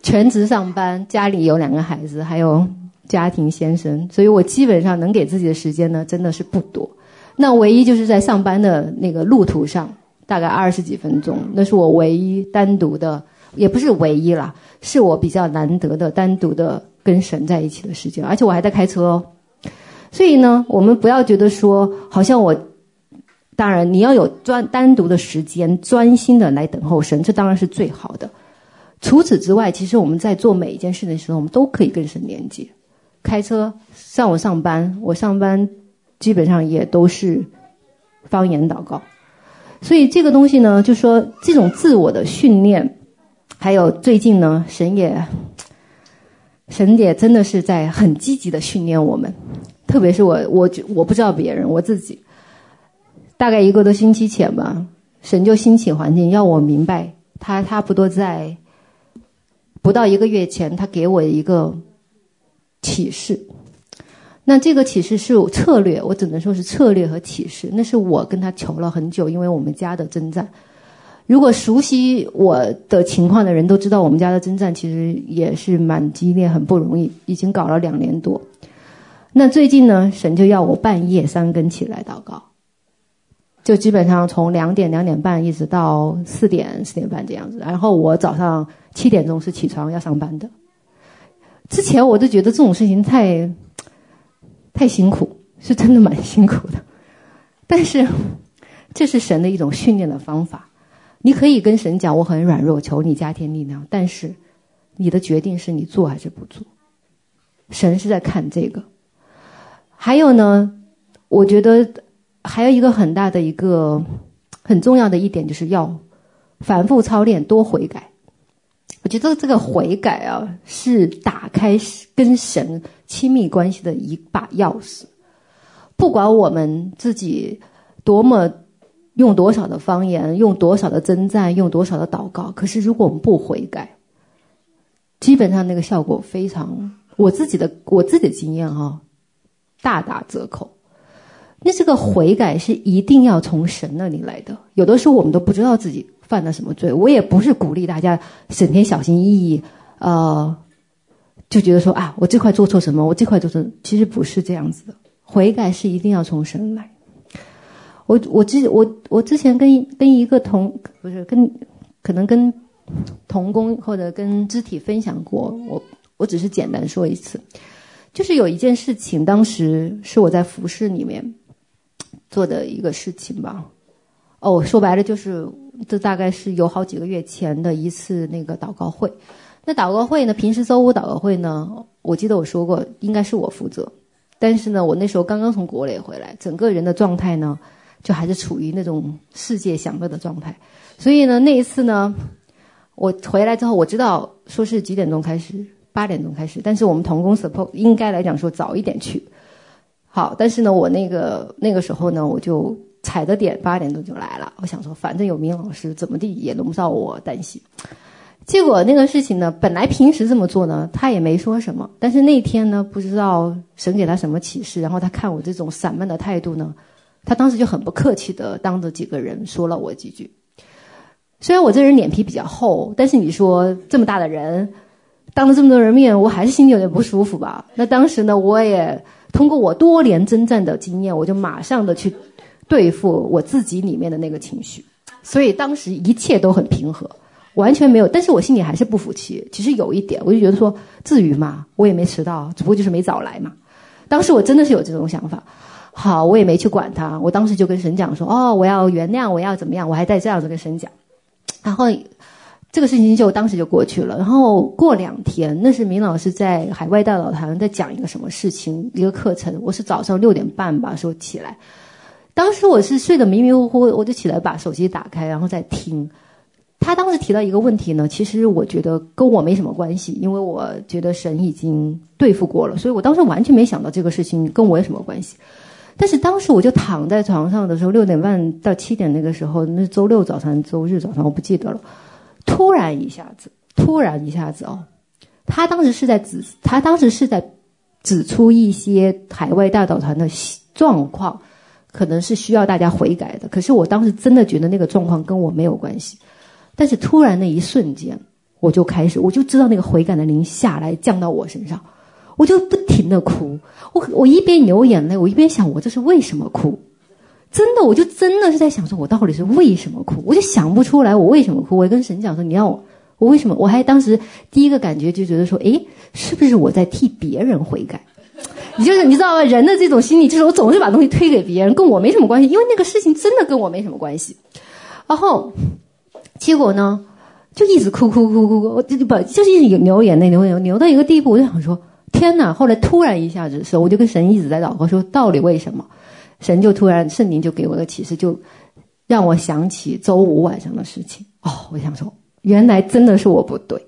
全职上班，家里有两个孩子，还有家庭先生，所以我基本上能给自己的时间呢，真的是不多。那唯一就是在上班的那个路途上，大概二十几分钟，那是我唯一单独的，也不是唯一啦，是我比较难得的单独的跟神在一起的时间，而且我还在开车哦。所以呢，我们不要觉得说，好像我，当然你要有专单独的时间，专心的来等候神，这当然是最好的。除此之外，其实我们在做每一件事的时候，我们都可以跟神连接。开车，上午上班，我上班基本上也都是方言祷告。所以这个东西呢，就说这种自我的训练，还有最近呢，神也，神也真的是在很积极的训练我们。特别是我，我我不知道别人，我自己，大概一个多星期前吧，神就兴起环境，要我明白，他差不多在不到一个月前，他给我一个启示。那这个启示是策略，我只能说是策略和启示。那是我跟他求了很久，因为我们家的征战。如果熟悉我的情况的人都知道，我们家的征战其实也是蛮激烈，很不容易，已经搞了两年多。那最近呢，神就要我半夜三更起来祷告，就基本上从两点两点半一直到四点四点半这样子。然后我早上七点钟是起床要上班的。之前我都觉得这种事情太太辛苦，是真的蛮辛苦的。但是这是神的一种训练的方法。你可以跟神讲，我很软弱，求你加添力量。但是你的决定是你做还是不做，神是在看这个。还有呢，我觉得还有一个很大的一个很重要的一点，就是要反复操练，多悔改。我觉得这个悔改啊，是打开跟神亲密关系的一把钥匙。不管我们自己多么用多少的方言，用多少的征战，用多少的祷告，可是如果我们不悔改，基本上那个效果非常，我自己的我自己的经验哈、啊。大打折扣。那这个悔改是一定要从神那里来的。有的时候我们都不知道自己犯了什么罪。我也不是鼓励大家整天小心翼翼，呃，就觉得说啊，我这块做错什么，我这块做错，其实不是这样子的。悔改是一定要从神来。我我之我我之前跟跟一个同不是跟可能跟同工或者跟肢体分享过，我我只是简单说一次。就是有一件事情，当时是我在服事里面做的一个事情吧。哦，说白了就是，这大概是有好几个月前的一次那个祷告会。那祷告会呢，平时周五祷告会呢，我记得我说过，应该是我负责。但是呢，我那时候刚刚从国内回来，整个人的状态呢，就还是处于那种世界享乐的状态。所以呢，那一次呢，我回来之后，我知道说是几点钟开始。八点钟开始，但是我们同工 support 应该来讲说早一点去。好，但是呢，我那个那个时候呢，我就踩着点，八点钟就来了。我想说，反正有明老师，怎么地也轮不到我担心。结果那个事情呢，本来平时这么做呢，他也没说什么。但是那天呢，不知道神给他什么启示，然后他看我这种散漫的态度呢，他当时就很不客气的当着几个人说了我几句。虽然我这人脸皮比较厚，但是你说这么大的人。当着这么多人面，我还是心里有点不舒服吧。那当时呢，我也通过我多年征战的经验，我就马上的去对付我自己里面的那个情绪。所以当时一切都很平和，完全没有。但是我心里还是不服气。其实有一点，我就觉得说，至于吗？我也没迟到，只不过就是没早来嘛。当时我真的是有这种想法。好，我也没去管他。我当时就跟神讲说：“哦，我要原谅，我要怎么样？”我还在这样子跟神讲，然后。这个事情就当时就过去了，然后过两天，那是明老师在海外大导堂在讲一个什么事情，一个课程。我是早上六点半吧说起来，当时我是睡得迷迷糊糊，我就起来把手机打开，然后再听。他当时提到一个问题呢，其实我觉得跟我没什么关系，因为我觉得神已经对付过了，所以我当时完全没想到这个事情跟我有什么关系。但是当时我就躺在床上的时候，六点半到七点那个时候，那是周六早上、周日早上，我不记得了。突然一下子，突然一下子哦，他当时是在指，他当时是在指出一些海外大导团的状况，可能是需要大家悔改的。可是我当时真的觉得那个状况跟我没有关系。但是突然那一瞬间，我就开始，我就知道那个悔改的灵下来降到我身上，我就不停的哭。我我一边流眼泪，我一边想，我这是为什么哭？真的，我就真的是在想说，我到底是为什么哭？我就想不出来我为什么哭。我跟神讲说，你要我，我为什么？我还当时第一个感觉就觉得说，诶，是不是我在替别人悔改？你就是你知道吗？人的这种心理，就是我总是把东西推给别人，跟我没什么关系，因为那个事情真的跟我没什么关系。然后结果呢，就一直哭哭哭哭哭，我就不就是一直流眼泪，流眼泪，流到一个地步，我就想说，天哪！后来突然一下子的时候，我就跟神一直在祷告，说到底为什么？神就突然圣灵就给我个启示，就让我想起周五晚上的事情。哦，我想说，原来真的是我不对。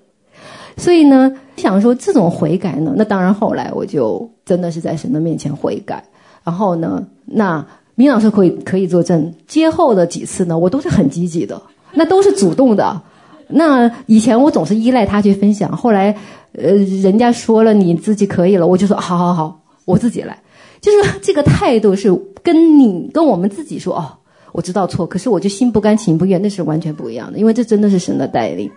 所以呢，想说这种悔改呢，那当然后来我就真的是在神的面前悔改。然后呢，那明老师可以可以作证，接后的几次呢，我都是很积极的，那都是主动的。那以前我总是依赖他去分享，后来呃，人家说了你自己可以了，我就说好好好，我自己来。就是这个态度是跟你跟我们自己说哦，我知道错，可是我就心不甘情不愿，那是完全不一样的，因为这真的是神的带领。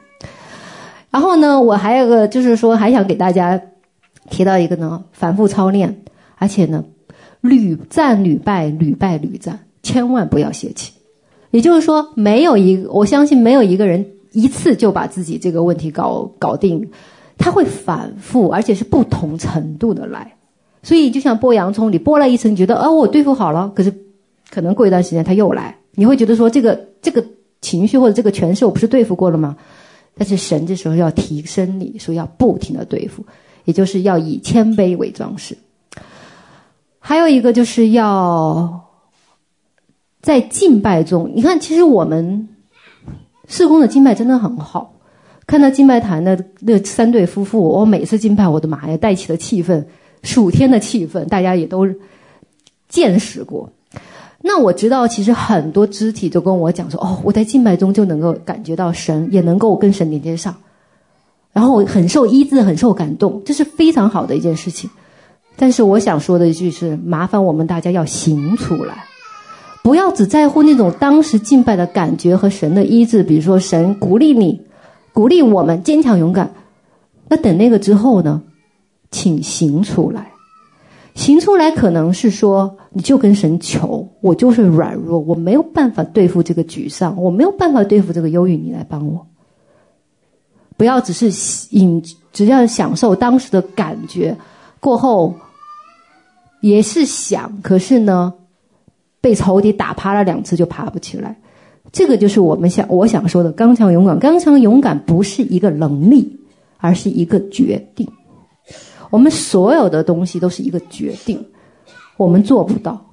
然后呢，我还有个，就是说，还想给大家提到一个呢，反复操练，而且呢，屡战屡败，屡败屡战，千万不要泄气。也就是说，没有一个，我相信没有一个人一次就把自己这个问题搞搞定，他会反复，而且是不同程度的来。所以就像剥洋葱，你剥了一层，你觉得哦，我对付好了，可是可能过一段时间他又来，你会觉得说这个这个情绪或者这个权势我不是对付过了吗？但是神这时候要提升你，说要不停的对付，也就是要以谦卑为装饰。还有一个就是要在敬拜中，你看，其实我们事工的敬拜真的很好。看到敬拜坛的那三对夫妇，我每次敬拜，我的妈呀，带起了气氛，属天的气氛，大家也都见识过。那我知道，其实很多肢体都跟我讲说：“哦，我在敬拜中就能够感觉到神，也能够跟神连接上，然后很受医治，很受感动，这是非常好的一件事情。”但是我想说的一句是：麻烦我们大家要行出来，不要只在乎那种当时敬拜的感觉和神的医治。比如说，神鼓励你，鼓励我们坚强勇敢。那等那个之后呢？请行出来。行出来，可能是说，你就跟神求，我就是软弱，我没有办法对付这个沮丧，我没有办法对付这个忧郁，你来帮我。不要只是引，只要享受当时的感觉，过后也是想，可是呢，被仇敌打趴了两次就爬不起来。这个就是我们想，我想说的刚强勇敢。刚强勇敢不是一个能力，而是一个决定。我们所有的东西都是一个决定，我们做不到。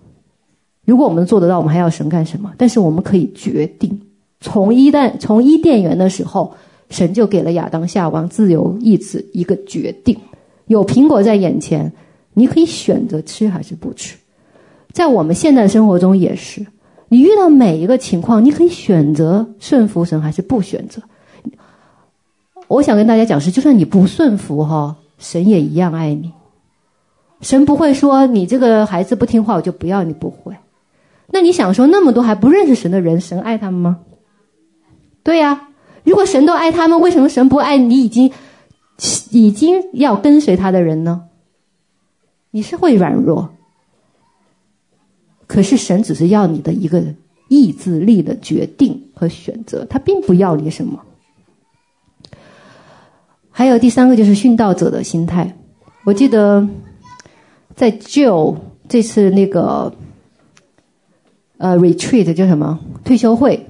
如果我们做得到，我们还要神干什么？但是我们可以决定。从伊甸从伊甸园的时候，神就给了亚当夏娃自由意志一个决定。有苹果在眼前，你可以选择吃还是不吃。在我们现在生活中也是，你遇到每一个情况，你可以选择顺服神还是不选择。我想跟大家讲是，就算你不顺服哈。神也一样爱你，神不会说你这个孩子不听话我就不要你，不会。那你想说那么多还不认识神的人，神爱他们吗？对呀，如果神都爱他们，为什么神不爱你已经已经要跟随他的人呢？你是会软弱，可是神只是要你的一个意志力的决定和选择，他并不要你什么。还有第三个就是殉道者的心态。我记得在 Joe 这次那个呃 retreat 叫什么退休会，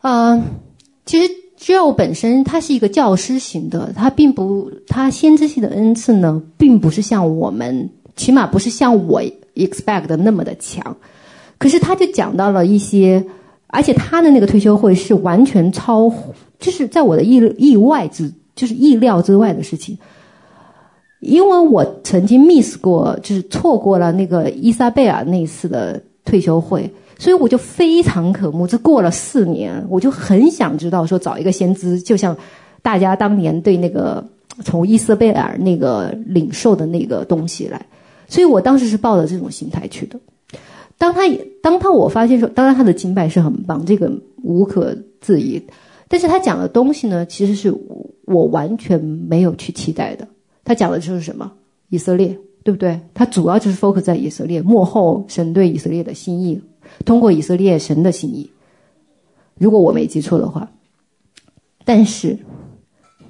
呃，其实 Joe 本身他是一个教师型的，他并不他先知性的恩赐呢，并不是像我们，起码不是像我 expect 的那么的强。可是他就讲到了一些，而且他的那个退休会是完全超乎。就是在我的意意外之，就是意料之外的事情，因为我曾经 miss 过，就是错过了那个伊莎贝尔那一次的退休会，所以我就非常渴慕。这过了四年，我就很想知道说找一个先知，就像大家当年对那个从伊莎贝尔那个领受的那个东西来，所以我当时是抱着这种心态去的。当他当他我发现说，当然他的敬拜是很棒，这个无可置疑。但是他讲的东西呢，其实是我完全没有去期待的。他讲的就是什么？以色列，对不对？他主要就是 focus 在以色列，幕后神对以色列的心意，通过以色列神的心意。如果我没记错的话，但是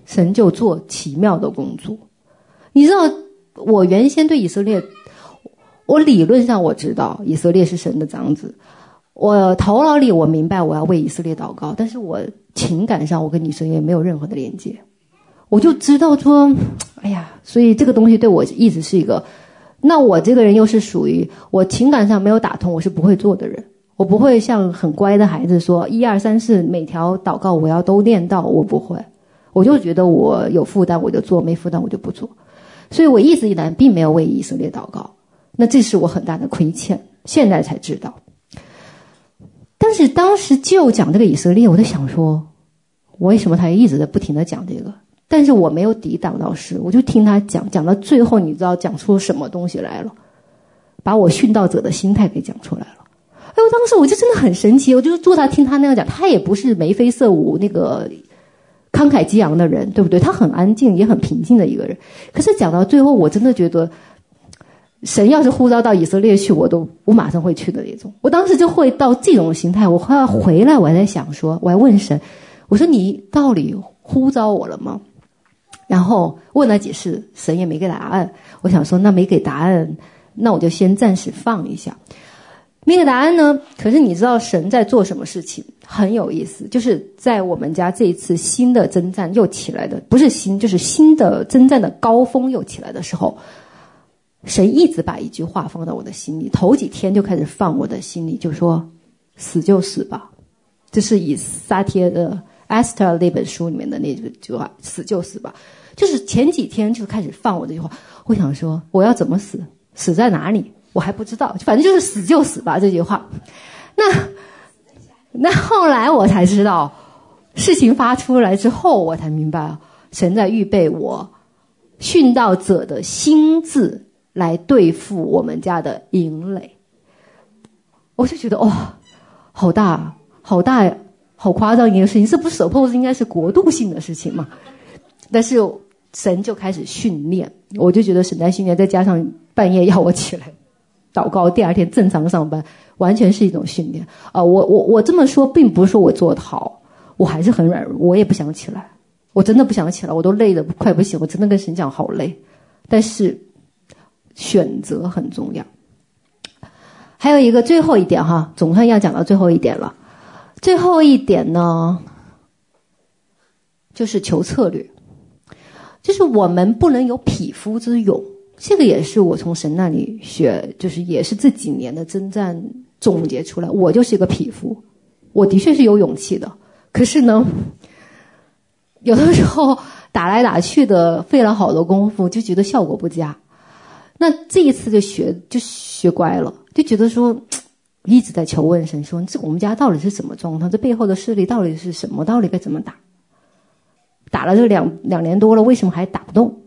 神就做奇妙的工作。你知道，我原先对以色列，我理论上我知道以色列是神的长子。我头脑里我明白我要为以色列祷告，但是我情感上我跟以色列没有任何的连接，我就知道说，哎呀，所以这个东西对我一直是一个，那我这个人又是属于我情感上没有打通，我是不会做的人，我不会像很乖的孩子说一二三四每条祷告我要都念到，我不会，我就觉得我有负担我就做，没负担我就不做，所以我一直以来并没有为以色列祷告，那这是我很大的亏欠，现在才知道。但是当时就讲这个以色列，我在想说，为什么他一直在不停的讲这个？但是我没有抵挡老师，我就听他讲，讲到最后，你知道讲出什么东西来了？把我殉道者的心态给讲出来了。哎，我当时我就真的很神奇，我就坐他听他那样讲，他也不是眉飞色舞、那个慷慨激昂的人，对不对？他很安静，也很平静的一个人。可是讲到最后，我真的觉得。神要是呼召到以色列去，我都我马上会去的那种。我当时就会到这种心态。我快要回来，我还在想说，我还问神，我说你到底呼召我了吗？然后问了几次，神也没给答案。我想说，那没给答案，那我就先暂时放一下。没给答案呢？可是你知道神在做什么事情？很有意思，就是在我们家这一次新的征战又起来的，不是新，就是新的征战的高峰又起来的时候。神一直把一句话放到我的心里，头几天就开始放我的心里，就说：“死就死吧。”这是以撒帖的《Esther》那本书里面的那句话：“死就死吧。”就是前几天就开始放我这句话。我想说，我要怎么死？死在哪里？我还不知道。反正就是死就死吧这句话。那那后来我才知道，事情发出来之后，我才明白，神在预备我殉道者的心智。来对付我们家的营垒，我就觉得哇、哦，好大，好大呀，好夸张一个事情，这不 suppose 应该是国度性的事情嘛？但是神就开始训练，我就觉得神在训练，再加上半夜要我起来祷告，第二天正常上班，完全是一种训练啊、我我我这么说，并不是说我做得好，我还是很软弱，我也不想起来，我真的不想起来，我都累得快不行，我真的跟神讲好累，但是。选择很重要。还有一个最后一点哈，总算要讲到最后一点了。最后一点呢，就是求策略，就是我们不能有匹夫之勇。这个也是我从神那里学，就是也是这几年的征战总结出来。我就是一个匹夫，我的确是有勇气的。可是呢，有的时候打来打去的，费了好多功夫，就觉得效果不佳。那这一次就学就学乖了，就觉得说一直在求问神说，这我们家到底是什么状况？这背后的势力到底是什么？到底该怎么打？打了这两两年多了，为什么还打不动？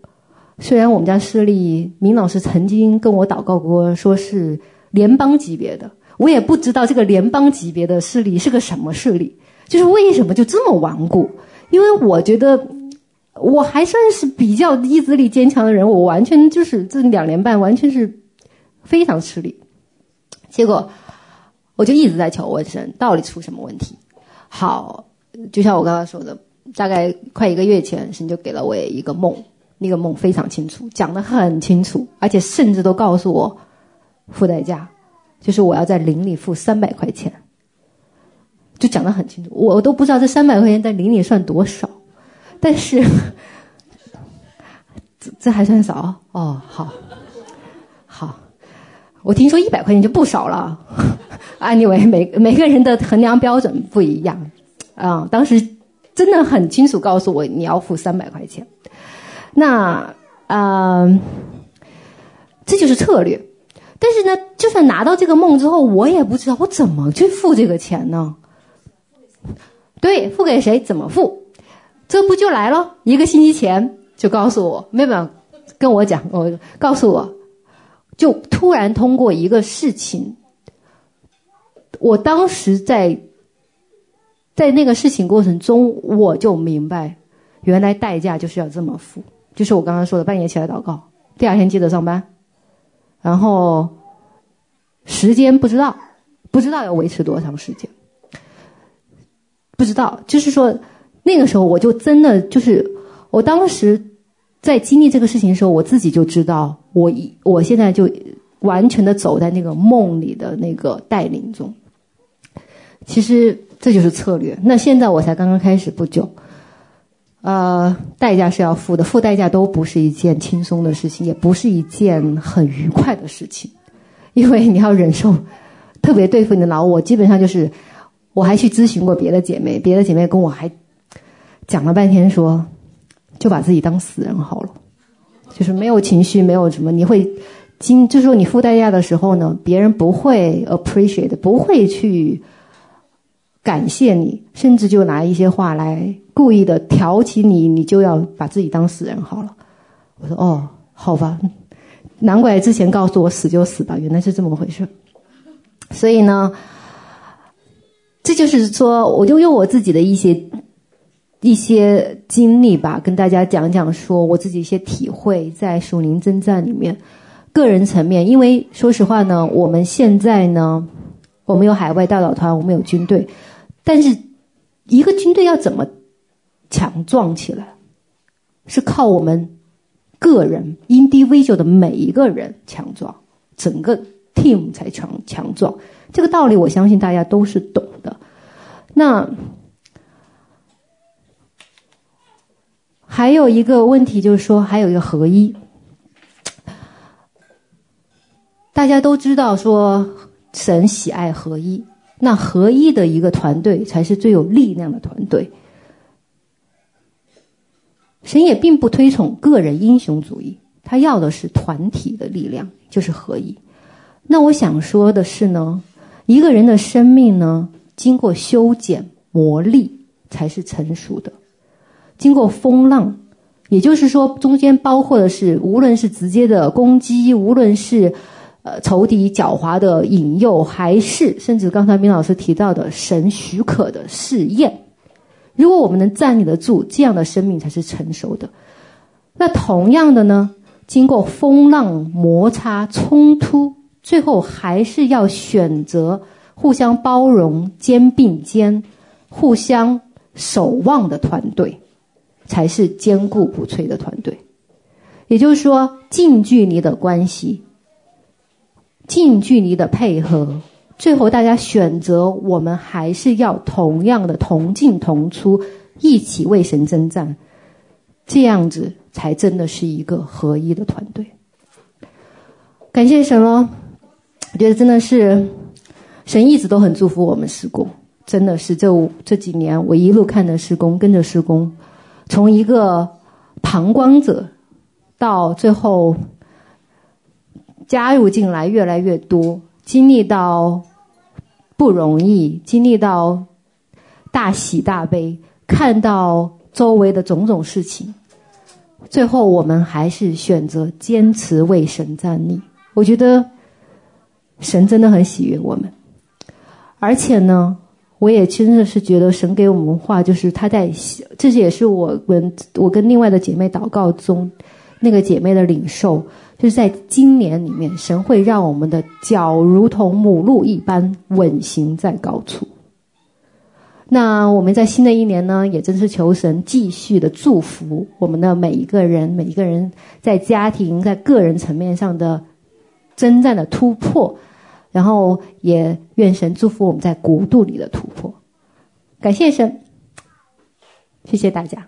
虽然我们家势力，明老师曾经跟我祷告过，说是联邦级别的，我也不知道这个联邦级别的势力是个什么势力，就是为什么就这么顽固？因为我觉得。我还算是比较意志力坚强的人，我完全就是这两年半完全是非常吃力。结果我就一直在求问神，到底出什么问题？好，就像我刚刚说的，大概快一个月前，神就给了我一个梦，那个梦非常清楚，讲得很清楚，而且甚至都告诉我付代价，就是我要在灵里付三百块钱，就讲得很清楚，我都不知道这三百块钱在灵里算多少。但是，这这还算少哦。好，好，我听说一百块钱就不少了。Anyway，每每个人的衡量标准不一样啊。当时真的很清楚告诉我，你要付三百块钱。那啊、这就是策略。但是呢，就算拿到这个梦之后，我也不知道我怎么去付这个钱呢？对，付给谁？怎么付？这不就来了？一个星期前就告诉我，没有跟我讲，我告诉我，就突然通过一个事情，我当时在在那个事情过程中，我就明白，原来代价就是要这么付。就是我刚刚说的，半夜起来祷告，第二天接着上班，然后时间不知道，不知道要维持多长时间，不知道。就是说，那个时候我就真的就是，我当时在经历这个事情的时候，我自己就知道，我一我现在就完全的走在那个梦里的那个带领中。其实这就是策略。那现在我才刚刚开始不久，呃，代价是要付的，付代价都不是一件轻松的事情，也不是一件很愉快的事情，因为你要忍受特别对付你的老我。基本上就是，我还去咨询过别的姐妹，别的姐妹跟我还讲了半天说，说就把自己当死人好了，就是没有情绪，没有什么，你会经，就是说你付代价的时候呢，别人不会 appreciate，不会去。感谢你，甚至就拿一些话来故意的挑起你，你就要把自己当死人好了。我说哦，好吧，难怪之前告诉我死就死吧，原来是这么回事。所以呢，这就是说，我就用我自己的一些一些经历吧，跟大家讲讲说我自己一些体会，在属灵征战里面，个人层面，因为说实话呢，我们现在呢，我们有海外代祷团，我们有军队。但是，一个军队要怎么强壮起来，是靠我们个人 individual 的每一个人强壮，整个 team 才强强壮。这个道理，我相信大家都是懂的。那还有一个问题就是说，还有一个合一，大家都知道说，神喜爱合一。那合一的一个团队才是最有力量的团队。神也并不推崇个人英雄主义，他要的是团体的力量，就是合一。那我想说的是呢，一个人的生命呢，经过修剪磨砺才是成熟的。经过风浪，也就是说，中间包括的是，无论是直接的攻击，无论是。呃，仇敌狡猾的引诱，还是甚至刚才明老师提到的神许可的试验，如果我们能站立得住，这样的生命才是成熟的。那同样的呢，经过风浪摩擦冲突，最后还是要选择互相包容、肩并肩、互相守望的团队，才是坚固不摧的团队。也就是说，近距离的关系。近距离的配合，最后大家选择，我们还是要同样的同进同出，一起为神征战，这样子才真的是一个合一的团队。感谢神哦，我觉得真的是神一直都很祝福我们施工，真的是这这几年我一路看着施工，跟着施工，从一个旁观者到最后。加入进来越来越多，经历到不容易，经历到大喜大悲，看到周围的种种事情，最后我们还是选择坚持为神站立。我觉得神真的很喜悦我们，而且呢，我也真的是觉得神给我们话，就是他在，这也是我跟我跟另外的姐妹祷告中，那个姐妹的领受。就是在今年里面，神会让我们的脚如同母鹿一般稳行在高处。那我们在新的一年呢，也真是求神继续的祝福我们的每一个人，每一个人在家庭、在个人层面上的征战的突破，然后也愿神祝福我们在国度里的突破。感谢神，谢谢大家。